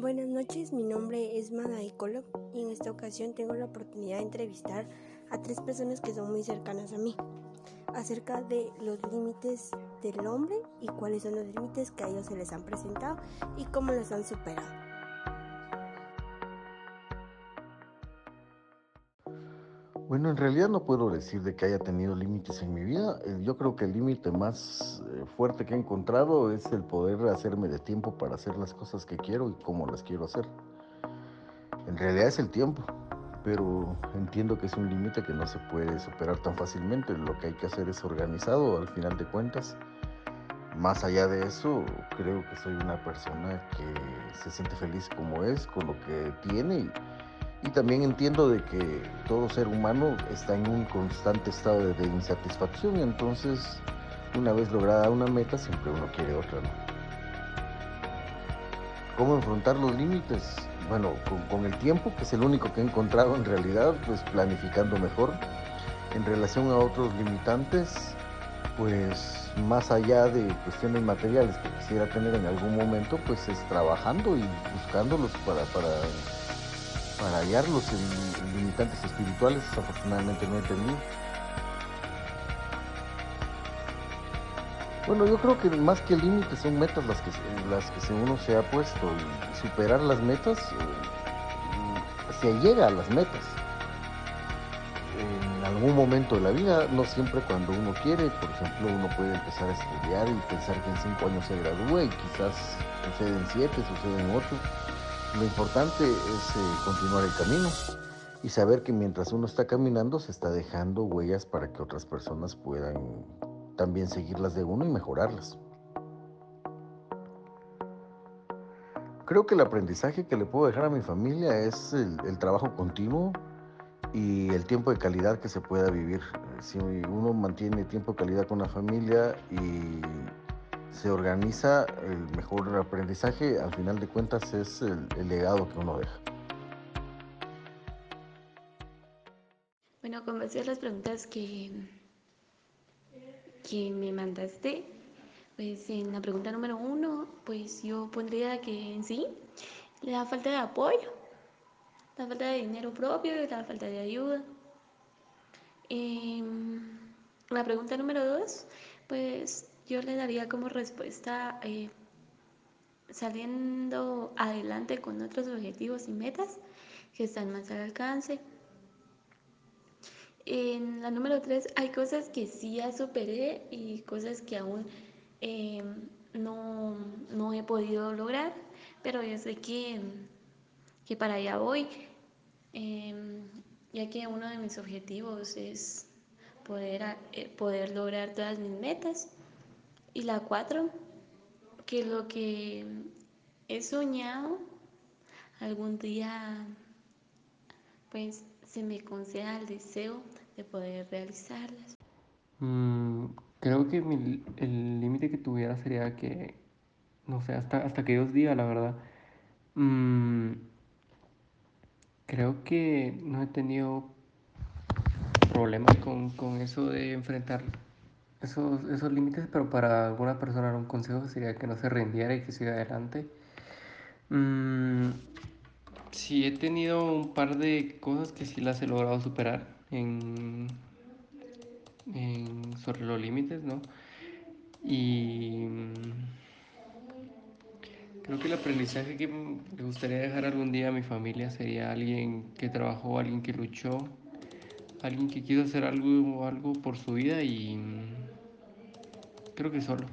Buenas noches, mi nombre es Madai Colo y en esta ocasión tengo la oportunidad de entrevistar a tres personas que son muy cercanas a mí acerca de los límites del hombre y cuáles son los límites que a ellos se les han presentado y cómo los han superado. Bueno, en realidad no puedo decir de que haya tenido límites en mi vida. Eh, yo creo que el límite más eh, fuerte que he encontrado es el poder hacerme de tiempo para hacer las cosas que quiero y cómo las quiero hacer. En realidad es el tiempo, pero entiendo que es un límite que no se puede superar tan fácilmente. Lo que hay que hacer es organizado al final de cuentas. Más allá de eso, creo que soy una persona que se siente feliz como es, con lo que tiene y y también entiendo de que todo ser humano está en un constante estado de, insatisfacción y entonces una vez lograda una meta siempre uno quiere otra. ¿Cómo enfrentar los límites? Bueno, con, el tiempo, que es el único que he encontrado en realidad, pues planificando mejor. En relación a otros limitantes, pues más allá de cuestiones materiales que quisiera tener en algún momento, pues es trabajando y buscándolos para, para para hallar los limitantes espirituales, afortunadamente no he tenido. Bueno, yo creo que más que límites son metas las que, las que uno se ha puesto y superar las metas, eh, se llega a las metas. En algún momento de la vida, no siempre cuando uno quiere, por ejemplo, uno puede empezar a estudiar y pensar que en cinco años se gradúa y quizás suceden siete, suceden ocho lo importante es eh, continuar el camino y saber que mientras uno está caminando se está dejando huellas para que otras personas puedan también seguirlas de uno y mejorarlas. Creo que el aprendizaje que le puedo dejar a mi familia es el trabajo continuo y el tiempo de calidad que se pueda vivir. Si uno mantiene tiempo de calidad con la familia y se organiza el mejor aprendizaje, al final de cuentas es el, legado que uno deja. Bueno, con base a las preguntas que, que me mandaste, pues en la pregunta número uno, pues yo pondría que en sí la falta de apoyo, la falta de dinero propio, la falta de ayuda. Em, la pregunta número dos, pues yo le daría como respuesta eh, saliendo adelante con otros objetivos y metas que están más al alcance. En la número tres hay cosas que sí ya superé y cosas que aún em, no, he podido lograr, pero yo sé que, que para allá voy, em, ya que uno de mis objetivos es poder, eh, poder lograr todas mis metas. Y la cuatro, que lo que he soñado algún día, pues se me conceda el deseo de poder realizarlas. Mm, creo que el límite que tuviera sería que, no sé, hasta, hasta que Dios diga, la verdad. Mm, creo que no he tenido problemas con, con eso de enfrentar esos, esos límites, pero para alguna persona un consejo sería que no se rindiera y que siga adelante. Mm, sí, he tenido un par de cosas que sí las he logrado superar en, en sobre los límites, ¿no? Y mm, creo que el aprendizaje que me gustaría dejar algún día a mi familia sería alguien que trabajó, alguien que luchó, alguien que quiso hacer algo, algo por su vida y mm, creo que solo.